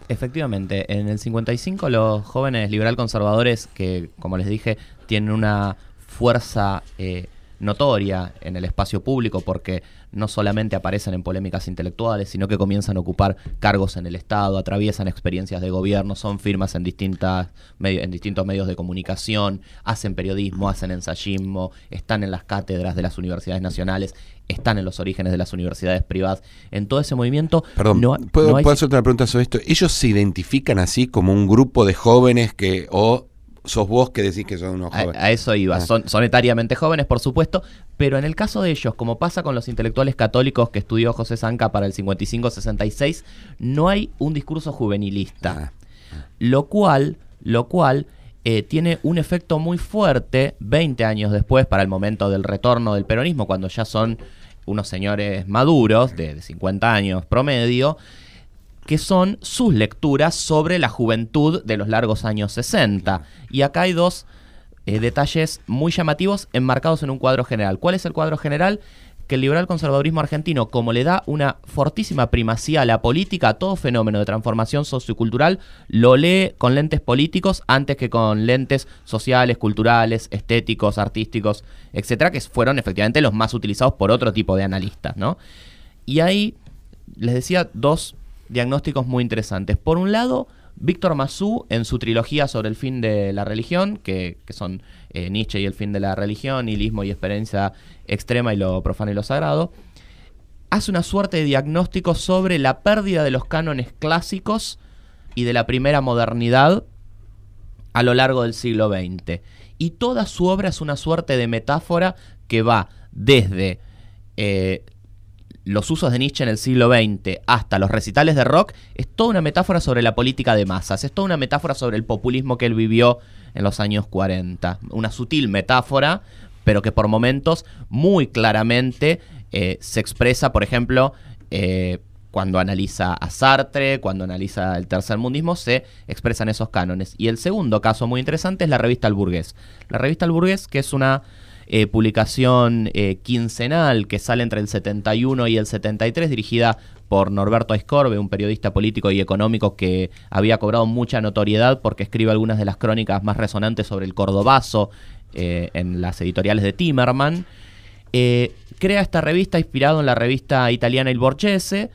Efectivamente, en el 55 los jóvenes liberal conservadores, que como les dije, tienen una fuerza eh, notoria en el espacio público porque no solamente aparecen en polémicas intelectuales, sino que comienzan a ocupar cargos en el Estado, atraviesan experiencias de gobierno, son firmas en, distintas, en distintos medios de comunicación, hacen periodismo, hacen ensayismo, están en las cátedras de las universidades nacionales, están en los orígenes de las universidades privadas. En todo ese movimiento... Perdón, ¿puedo, ¿puedo hacerte una pregunta sobre esto? ¿Ellos se identifican así como un grupo de jóvenes que o sos vos que decís que son unos jóvenes. A, eso iba, ah. son, son etariamente jóvenes, por supuesto, pero en el caso de ellos, como pasa con los intelectuales católicos que estudió José Zanca para el 55-66, no hay un discurso juvenilista, ah. lo cual, lo cual eh, tiene un efecto muy fuerte 20 años después, para el momento del retorno del peronismo, cuando ya son unos señores maduros, de, de 50 años promedio, que son sus lecturas sobre la juventud de los largos años 60. Y acá hay dos eh, detalles muy llamativos enmarcados en un cuadro general. ¿Cuál es el cuadro general? Que el liberal conservadurismo argentino, como le da una fortísima primacía a la política, a todo fenómeno de transformación sociocultural, lo lee con lentes políticos antes que con lentes sociales, culturales, estéticos, artísticos, etcétera, que fueron efectivamente los más utilizados por otro tipo de analistas, ¿no? Y ahí les decía dos diagnósticos muy interesantes. Por un lado, Víctor Massú, en su trilogía sobre el fin de la religión, que, son eh, Nietzsche y el fin de la religión, nihilismo y experiencia extrema y lo profano y lo sagrado, hace una suerte de diagnóstico sobre la pérdida de los cánones clásicos y de la primera modernidad a lo largo del siglo XX. Y toda su obra es una suerte de metáfora que va desde eh, los usos de Nietzsche en el siglo XX hasta los recitales de rock, es toda una metáfora sobre la política de masas, es toda una metáfora sobre el populismo que él vivió en los años 40. Una sutil metáfora, pero que por momentos muy claramente eh, se expresa, por ejemplo, eh, cuando analiza a Sartre, cuando analiza el tercer mundismo, se expresan esos cánones. Y el segundo caso muy interesante es la revista El Burgués. La revista El Burgués, que es una eh, publicación eh, quincenal que sale entre el 71 y el 73, dirigida por Norberto Aiscorbe, un periodista político y económico que había cobrado mucha notoriedad porque escribe algunas de las crónicas más resonantes sobre el cordobazo eh, en las editoriales de Timerman. crea esta revista inspirado en la revista italiana Il Borghese,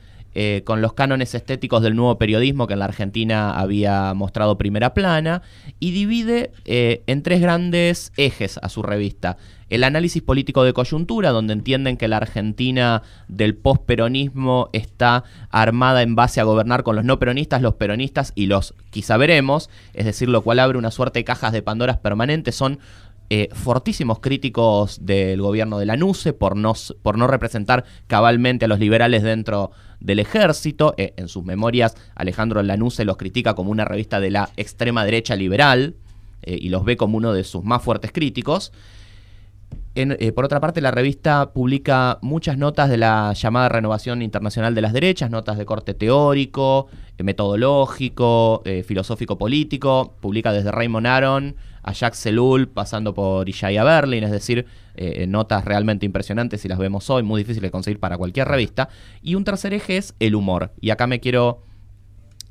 con los cánones estéticos del nuevo periodismo que en la Argentina había mostrado primera plana, y divide en tres grandes ejes a su revista. El análisis político de coyuntura, donde entienden que la Argentina del posperonismo está armada en base a gobernar con los no peronistas, los peronistas y los quizá veremos, es decir, lo cual abre una suerte de cajas de Pandoras permanentes, son eh, fortísimos críticos del gobierno de la NUCE por no, por no representar cabalmente a los liberales dentro del ejército. Eh, en sus memorias, Alejandro Lanusse los critica como una revista de la extrema derecha liberal eh, y los ve como uno de sus más fuertes críticos. Eh, por otra parte, la revista publica muchas notas de la llamada renovación internacional de las derechas, notas de corte teórico, eh, metodológico, eh, filosófico-político. Publica desde Raymond Aron a Jacques Selul, pasando por Ishaya Berlin, es decir, notas realmente impresionantes si las vemos hoy, muy difíciles de conseguir para cualquier revista. Y un tercer eje es el humor. Y acá me quiero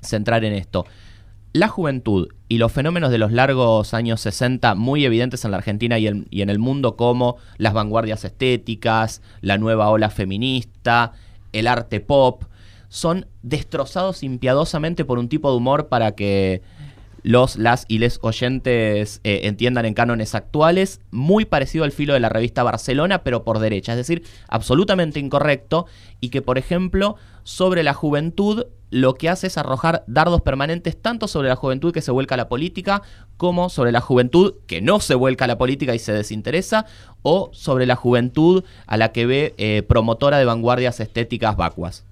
centrar en esto la juventud y los fenómenos de los largos años 60 muy evidentes en la Argentina y, en el mundo como las vanguardias estéticas, la nueva ola feminista, el arte pop, son destrozados impiadosamente por un tipo de humor para que los, las y les oyentes eh, entiendan en cánones actuales, muy parecido al filo de la revista Barcelona, pero por derecha, es decir, absolutamente incorrecto, y que, por ejemplo, sobre la juventud lo que hace es arrojar dardos permanentes tanto sobre la juventud que se vuelca a la política como sobre la juventud que no se vuelca a la política y se desinteresa o sobre la juventud a la que ve eh, promotora de vanguardias estéticas vacuas.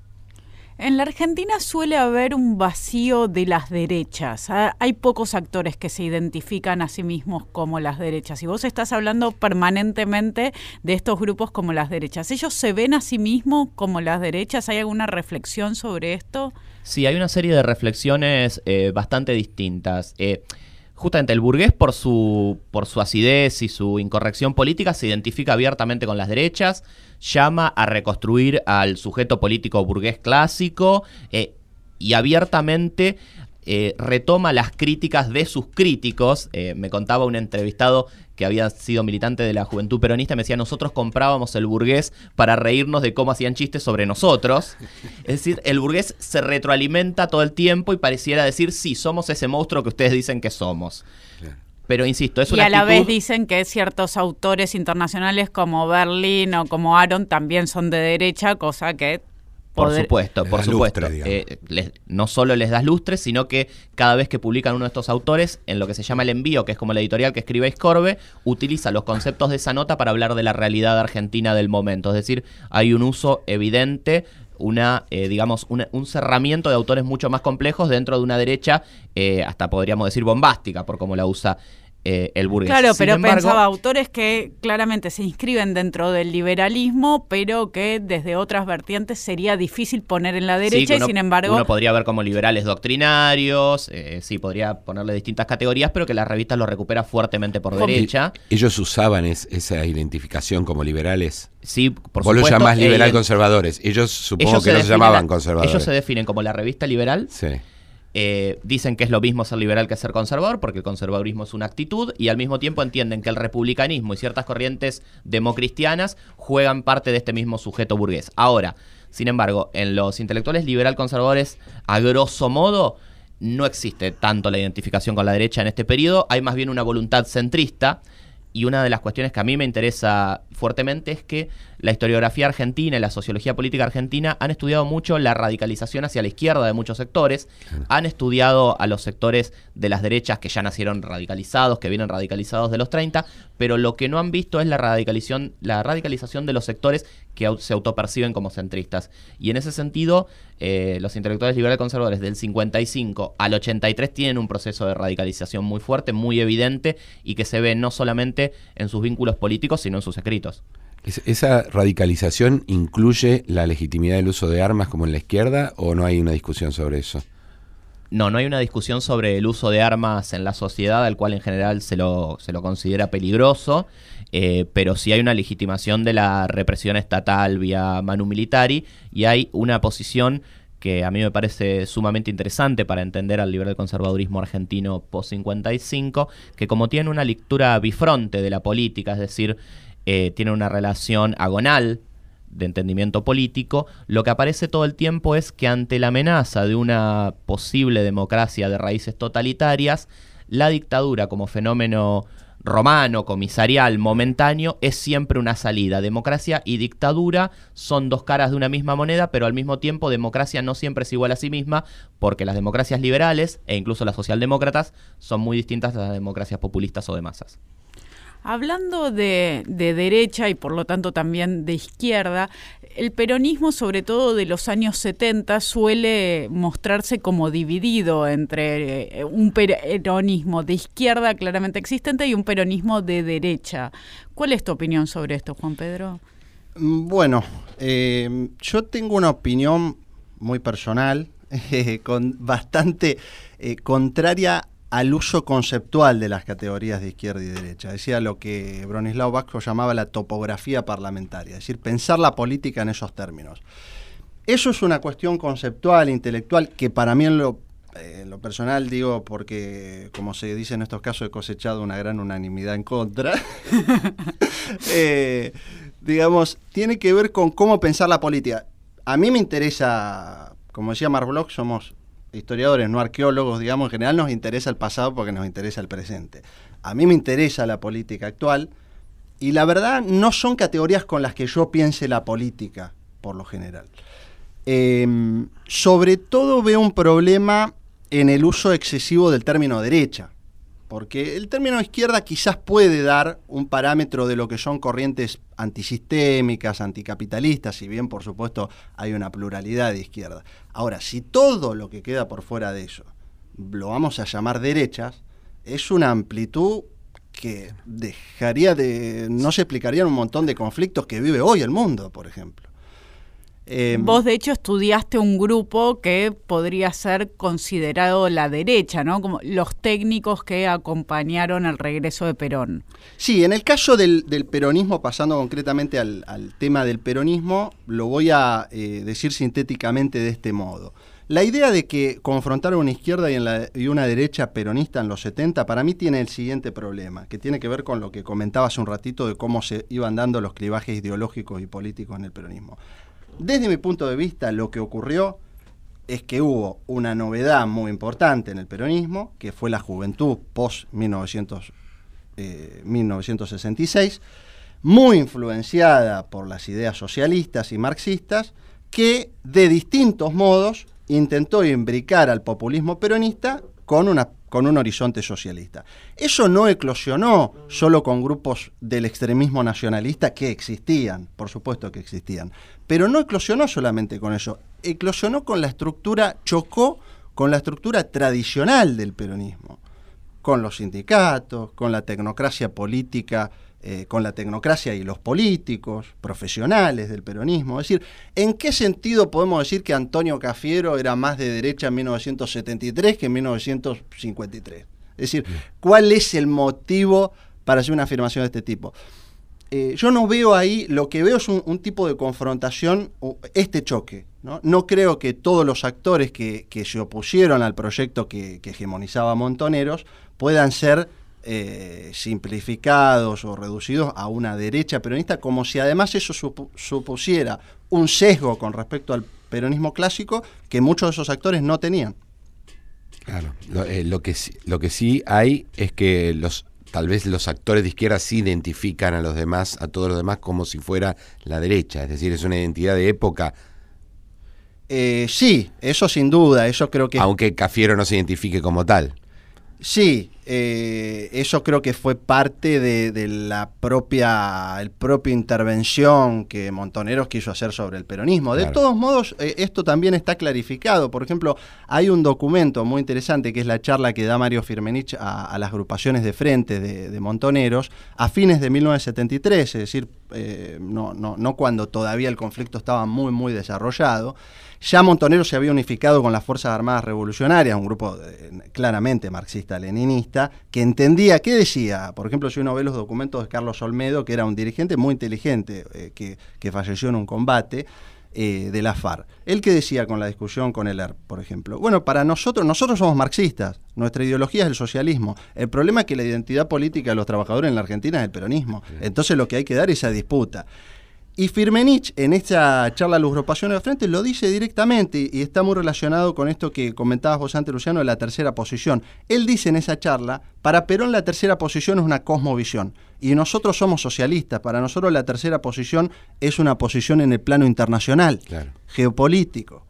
En la Argentina suele haber un vacío de las derechas. Ah, hay pocos actores que se identifican a sí mismos como las derechas. Y vos estás hablando permanentemente de estos grupos como las derechas. ¿Ellos se ven a sí mismos como las derechas? ¿Hay alguna reflexión sobre esto? Sí, hay una serie de reflexiones eh, bastante distintas. Eh, justamente el burgués por su, por su acidez y su incorrección política se identifica abiertamente con las derechas, llama a reconstruir al sujeto político burgués clásico eh, y abiertamente eh, retoma las críticas de sus críticos. Eh, me contaba un entrevistado que había sido militante de la juventud peronista, me decía, nosotros comprábamos el burgués para reírnos de cómo hacían chistes sobre nosotros. Es decir, el burgués se retroalimenta todo el tiempo y pareciera decir, sí, somos ese monstruo que ustedes dicen que somos. Pero insisto, es una Y a la vez dicen que ciertos autores internacionales como Berlín o como Aaron también son de derecha, cosa que por supuesto, por supuesto. Eh, no solo les das lustre, sino que cada vez que publican uno de estos autores, en lo que se llama el envío, que es como la editorial que escribe Iscorbe, utiliza los conceptos de esa nota para hablar de la realidad argentina del momento. Es decir, hay un uso evidente una, eh, digamos, un cerramiento de autores mucho más complejos dentro de una derecha, eh, hasta podríamos decir bombástica, por cómo la usa eh, el burgués. Claro, Sin pero embargo, pensaba autores que claramente se inscriben dentro del liberalismo, pero que desde otras vertientes sería difícil poner en la Sí, derecha y sin embargo Uno podría ver como liberales doctrinarios, eh, sí, podría ponerle distintas categorías, pero que la revista lo recupera fuertemente por derecha. Ellos usaban es- esa identificación como liberales. Sí, por Vos lo supuesto. llamás e liberal ident- conservadores. Ellos supongo que no se llamaban conservadores. Ellos se definen como la revista liberal. Sí. Eh, dicen que es lo mismo ser liberal que ser conservador, porque el conservadurismo es una actitud, y al mismo tiempo entienden que el republicanismo y ciertas corrientes democristianas juegan parte de este mismo sujeto burgués. Ahora, sin embargo, en los intelectuales liberal conservadores, a grosso modo, no existe tanto la identificación con la derecha en este periodo, hay más bien una voluntad centrista. Y una de las cuestiones que a mí me interesa fuertemente es que la historiografía argentina y la sociología política argentina han estudiado mucho la radicalización hacia la izquierda de muchos sectores, han estudiado a los sectores de las derechas que ya nacieron radicalizados, que vienen radicalizados de los 30, pero lo que no han visto es la radicalización, la radicalización de los sectores que au- se autoperciben como centristas. Y en ese sentido, eh, los intelectuales liberales conservadores del 55 al 83 tienen un proceso de radicalización muy fuerte, muy evidente, y que se ve no solamente en sus vínculos políticos, sino en sus escritos. Es- ¿Esa radicalización incluye la legitimidad del uso de armas como en la izquierda o no hay una discusión sobre eso? No, no hay una discusión sobre el uso de armas en la sociedad, al cual en general se lo, se lo considera peligroso, eh, pero sí hay una legitimación de la represión estatal vía manu militari y hay una posición que a mí me parece sumamente interesante para entender al liberal conservadurismo argentino post-55, que como tiene una lectura bifronte de la política, es decir, eh, tiene una relación agonal de entendimiento político, lo que aparece todo el tiempo es que ante la amenaza de una posible democracia de raíces totalitarias, la dictadura como fenómeno romano, comisarial, momentáneo, es siempre una salida. Democracia y dictadura son dos caras de una misma moneda, pero al mismo tiempo democracia no siempre es igual a sí misma, porque las democracias liberales e incluso las socialdemócratas son muy distintas a las democracias populistas o de masas. Hablando de, de derecha y por lo tanto también de izquierda, el peronismo, sobre todo de los años 70, suele mostrarse como dividido entre eh, un peronismo de izquierda claramente existente y un peronismo de derecha. ¿Cuál es tu opinión sobre esto, Juan Pedro? Mm, Bueno, eh, yo tengo una opinión muy personal, *laughs* eh, con bastante eh, contraria al uso conceptual de las categorías de izquierda y derecha. Decía lo que Bronislaw Vasco llamaba la topografía parlamentaria, es decir, pensar la política en esos términos. Eso es una cuestión conceptual, intelectual, que para mí en lo, eh, en lo personal digo, porque como se dice en estos casos, he cosechado una gran unanimidad en contra. *laughs* Eh, digamos, tiene que ver con cómo pensar la política. A mí me interesa, como decía Mark Bloch, somos historiadores, no arqueólogos, digamos, en general nos interesa el pasado porque nos interesa el presente. A mí me interesa la política actual y la verdad no son categorías con las que yo piense la política, por lo general. Eh, sobre todo veo un problema en el uso excesivo del término derecha, porque el término izquierda quizás puede dar un parámetro de lo que son corrientes antisistémicas, anticapitalistas, si bien por supuesto hay una pluralidad de izquierda. Ahora, si todo lo que queda por fuera de eso lo vamos a llamar derechas, es una amplitud que dejaría de... no se explicarían un montón de conflictos que vive hoy el mundo, por ejemplo. Eh, Vos, de hecho, estudiaste un grupo que podría ser considerado la derecha, ¿no? Como los técnicos que acompañaron el regreso de Perón. Sí, en el caso del, del peronismo, pasando concretamente al, al, tema del peronismo, lo voy a eh, decir sintéticamente de este modo. La idea de que confrontar a una izquierda y, la, y, una derecha peronista en los 70 para mí tiene el siguiente problema, que tiene que ver con lo que comentaba hace un ratito de cómo se iban dando los clivajes ideológicos y políticos en el peronismo. Desde mi punto de vista, lo que ocurrió es que hubo una novedad muy importante en el peronismo, que fue la juventud post 1966, muy influenciada por las ideas socialistas y marxistas, que de distintos modos intentó imbricar al populismo peronista con, una, con un horizonte socialista. Eso no eclosionó solo con grupos del extremismo nacionalista que existían, por supuesto que existían, pero no eclosionó solamente con eso, eclosionó con la estructura, chocó con la estructura tradicional del peronismo. con los sindicatos, con la tecnocracia política, eh, con la tecnocracia y los políticos, profesionales del peronismo. Es decir, ¿en qué sentido podemos decir que Antonio Cafiero era más de derecha en 1973 que en 1953? Es decir, ¿cuál es el motivo para hacer una afirmación de este tipo? Eh, yo no veo ahí, lo que veo es un, tipo de confrontación, este choque. No, creo que todos los actores que, se opusieron al proyecto que, hegemonizaba Montoneros puedan ser eh, simplificados o reducidos a una derecha peronista, como si además eso supusiera un sesgo con respecto al peronismo clásico que muchos de esos actores no tenían. Claro, lo, eh, lo, que, lo que sí hay es que los tal vez los actores de izquierda sí identifican a los demás, a todos los demás, como si fuera la derecha. Es decir, es una identidad de época. Eh, sí, eso sin duda, eso creo que... Aunque Cafiero no se identifique como tal. Sí, eh, eso creo que fue parte de, la propia, el propia intervención que Montoneros quiso hacer sobre el peronismo. De todos modos, eh, esto también está clarificado. Por ejemplo, hay un documento muy interesante que es la charla que da Mario Firmenich a, las agrupaciones de frente de, Montoneros a fines de 1973, es decir, eh, no, no, no cuando todavía el conflicto estaba muy, muy desarrollado. Ya Montonero se había unificado con las Fuerzas Armadas Revolucionarias, un grupo claramente marxista-leninista, que entendía, ¿qué decía? Por ejemplo, si uno ve los documentos de Carlos Olmedo, que era un dirigente muy inteligente, eh, que, falleció en un combate, eh, de la FARC. Él que decía con la discusión con el ERP, por ejemplo. Bueno, para nosotros, nosotros somos marxistas, nuestra ideología es el socialismo. El problema es que la identidad política de los trabajadores en la Argentina es el peronismo. Entonces lo que hay que dar es esa disputa. Y Firmenich, en esta charla de los de frente, lo dice directamente y está muy relacionado con esto que comentabas vos antes, Luciano, de la tercera posición. Él dice en esa charla, para Perón la tercera posición es una cosmovisión y nosotros somos socialistas, para nosotros la tercera posición es una posición en el plano internacional, geopolítico.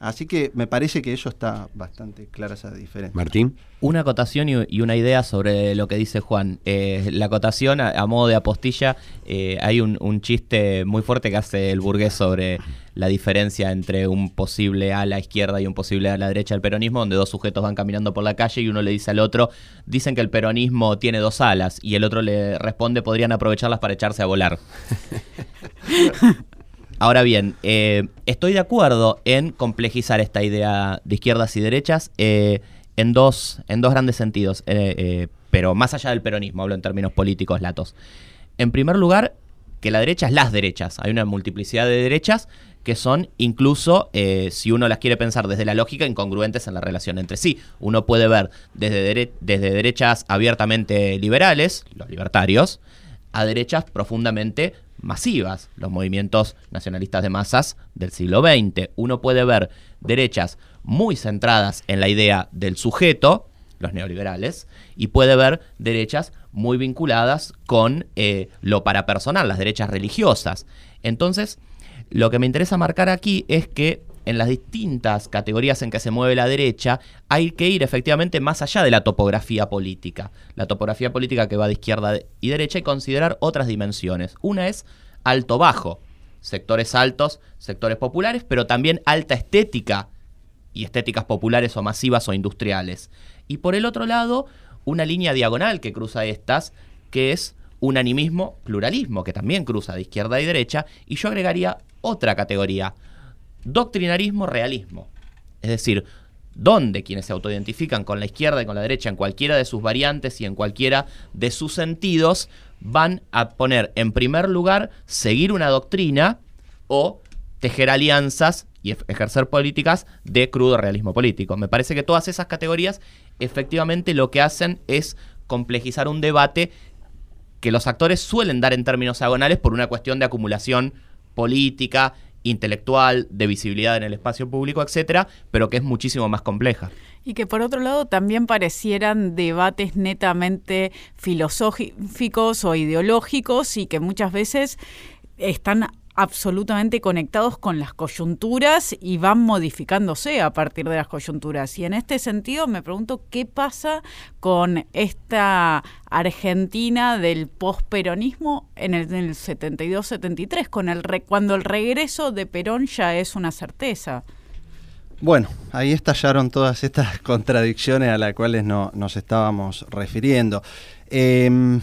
Así que me parece que eso está bastante clara esa diferencia. Martín. Una acotación y, una idea sobre lo que dice Juan. Eh, la acotación, a, modo de apostilla, eh, hay un, chiste muy fuerte que hace el burgués sobre la diferencia entre un posible a la izquierda y un posible a la derecha del peronismo, donde dos sujetos van caminando por la calle y uno le dice al otro, dicen que el peronismo tiene dos alas, y el otro le responde, podrían aprovecharlas para echarse a volar. *laughs* Ahora bien, eh, estoy de acuerdo en complejizar esta idea de izquierdas y derechas eh, en, dos, en dos grandes sentidos, eh, pero más allá del peronismo, hablo en términos políticos latos. En primer lugar, que la derecha es las derechas. Hay una multiplicidad de derechas que son incluso, si uno las quiere pensar desde la lógica, incongruentes en la relación entre sí. Uno puede ver desde, desde derechas abiertamente liberales, los libertarios, a derechas profundamente masivas, los movimientos nacionalistas de masas del siglo XX. Uno puede ver derechas muy centradas en la idea del sujeto, los neoliberales, y puede ver derechas muy vinculadas con eh, lo parapersonal, las derechas religiosas. Entonces, lo que me interesa marcar aquí es que en las distintas categorías en que se mueve la derecha, hay que ir efectivamente más allá de la topografía política. La topografía política que va de izquierda y derecha y considerar otras dimensiones. Una es alto-bajo, sectores altos, sectores populares, pero también alta estética y estéticas populares o masivas o industriales. Y por el otro lado, una línea diagonal que cruza estas, que es un animismo, pluralismo, que también cruza de izquierda y derecha, y yo agregaría otra categoría, doctrinarismo, realismo. Es decir, donde quienes se autoidentifican con la izquierda y con la derecha en cualquiera de sus variantes y en cualquiera de sus sentidos, van a poner en primer lugar seguir una doctrina o tejer alianzas y ejercer políticas de crudo realismo político. Me parece que todas esas categorías efectivamente lo que hacen es complejizar un debate que los actores suelen dar en términos diagonales por una cuestión de acumulación política intelectual, de visibilidad en el espacio público, etcétera, pero que es muchísimo más compleja. Y que por otro lado también parecieran debates netamente filosóficos o ideológicos y que muchas veces están absolutamente conectados con las coyunturas y van modificándose a partir de las coyunturas. Y en este sentido me pregunto qué pasa con esta Argentina del posperonismo en el, 72-73, con el cuando el regreso de Perón ya es una certeza. Bueno, ahí estallaron todas estas *laughs* contradicciones a las cuales no, nos estábamos refiriendo. Em,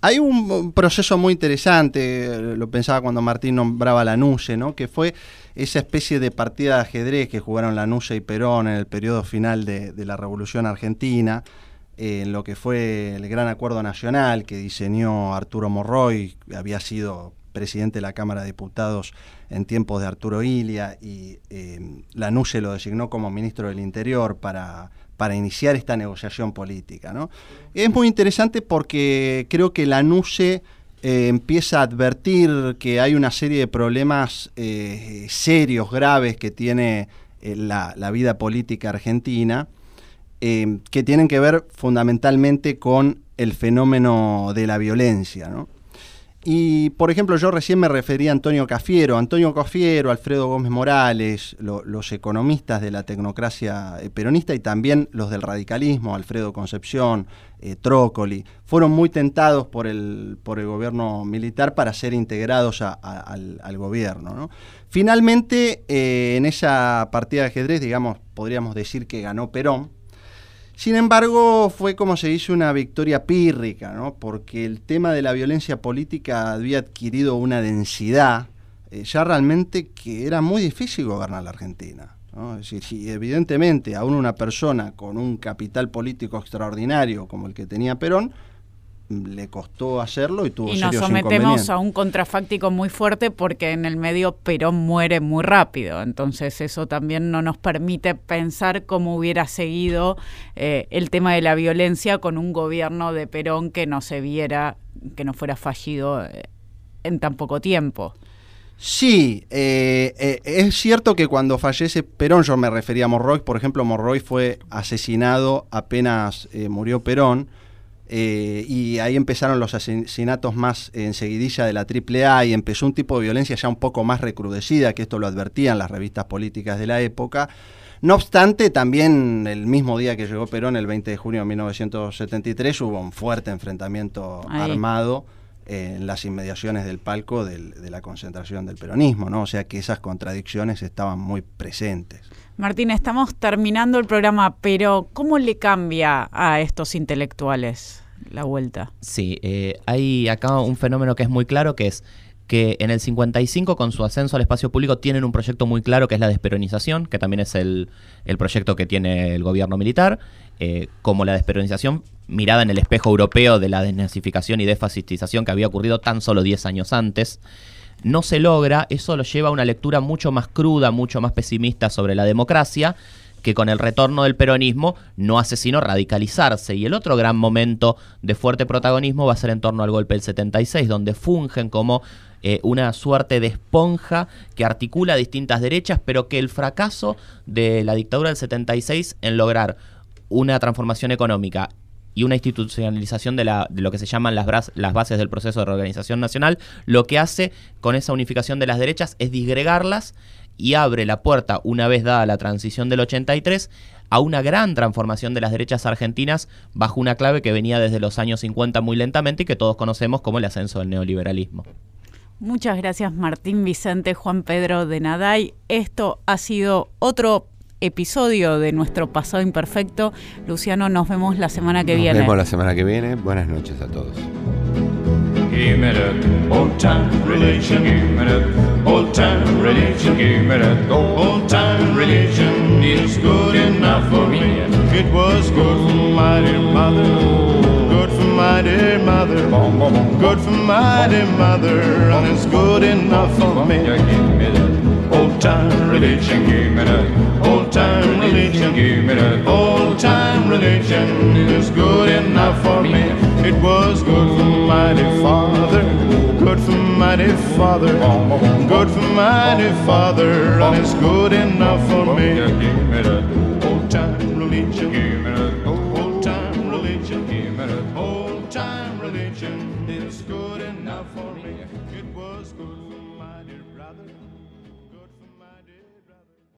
hay un proceso muy interesante, lo pensaba cuando Martín nombraba la NUCE, ¿no? que fue esa especie de partida de ajedrez que jugaron la y Perón en el periodo final de, la Revolución Argentina, en lo que fue el Gran Acuerdo Nacional que diseñó Arturo Morroy, había sido presidente de la Cámara de Diputados en tiempos de Arturo Ilia y eh, la lo designó como ministro del Interior para, para iniciar esta negociación política. ¿no? Es muy interesante porque creo que la NUCE eh, empieza a advertir que hay una serie de problemas eh, serios, graves que tiene la, la, vida política argentina, que tienen que ver fundamentalmente con el fenómeno de la violencia. ¿no? Y, por ejemplo, yo recién me refería a Antonio Cafiero. Antonio Cafiero, Alfredo Gómez Morales, los economistas de la tecnocracia eh, peronista y también los del radicalismo, Alfredo Concepción, eh, Trócoli, fueron muy tentados por el, por el gobierno militar para ser integrados al, gobierno. Finalmente, eh, en esa partida de ajedrez, digamos, podríamos decir que ganó Perón, sin embargo, fue como se dice una victoria pírrica, ¿no? porque el tema de la violencia política había adquirido una densidad eh, ya realmente que era muy difícil gobernar la Argentina. ¿no? Es decir, si evidentemente aún una persona con un capital político extraordinario como el que tenía Perón, le costó hacerlo y tuvo y nos sometemos a un contrafáctico muy fuerte porque en el medio Perón muere muy rápido. Entonces eso también no nos permite pensar cómo hubiera seguido eh, el tema de la violencia con un gobierno de Perón que no se viera que no fuera fallido eh, en tan poco tiempo. Sí, eh, es cierto que cuando fallece Perón, yo me refería a Morroy, por ejemplo, Morroy fue asesinado apenas murió Perón, eh, y ahí empezaron los asesinatos más en seguidilla de la AAA y empezó un tipo de violencia ya un poco más recrudecida, que esto lo advertían las revistas políticas de la época. No obstante, también el mismo día que llegó Perón, el 20 de junio de 1973, hubo un fuerte enfrentamiento armado en las inmediaciones del palco de la concentración del peronismo, ¿no? O sea que esas contradicciones estaban muy presentes. Martín, estamos terminando el programa, pero ¿cómo le cambia a estos intelectuales la vuelta? Sí, eh, hay acá un fenómeno que es muy claro, que es que en el 55 con su ascenso al espacio público tienen un proyecto muy claro que es la desperonización, que también es el, proyecto que tiene el gobierno militar, eh, como la desperonización mirada en el espejo europeo de la desnazificación y desfascistización que había ocurrido tan solo 10 años antes no se logra, eso lo lleva a una lectura mucho más cruda, mucho más pesimista sobre la democracia, que con el retorno del peronismo no hace sino radicalizarse. Y el otro gran momento de fuerte protagonismo va a ser en torno al golpe del 76, donde fungen como eh, una suerte de esponja que articula distintas derechas, pero que el fracaso de la dictadura del 76 en lograr una transformación económica y una institucionalización de, lo que se llaman las, las bases del proceso de reorganización nacional, lo que hace con esa unificación de las derechas es disgregarlas y abre la puerta, una vez dada la transición del 83, a una gran transformación de las derechas argentinas bajo una clave que venía desde los años 50 muy lentamente y que todos conocemos como el ascenso del neoliberalismo. Muchas gracias Martín Vicente, Juan Pedro de Naday. Esto ha sido otro episodio de nuestro pasado imperfecto. Luciano, nos vemos la semana que viene. Nos vemos la semana que viene. Buenas noches a todos. Give me that old time religion. Give me that old time religion. Give me that old time religion. It's good enough for me. It was good for my dear mother. Good for my dear mother. Good for my dear mother. And it's good enough for me. Give me that Old time religion, give me that. Old time religion, give me that. Old time religion is good enough for me. It was good for mighty father, good for mighty father, good for mighty father, and it's good enough for me.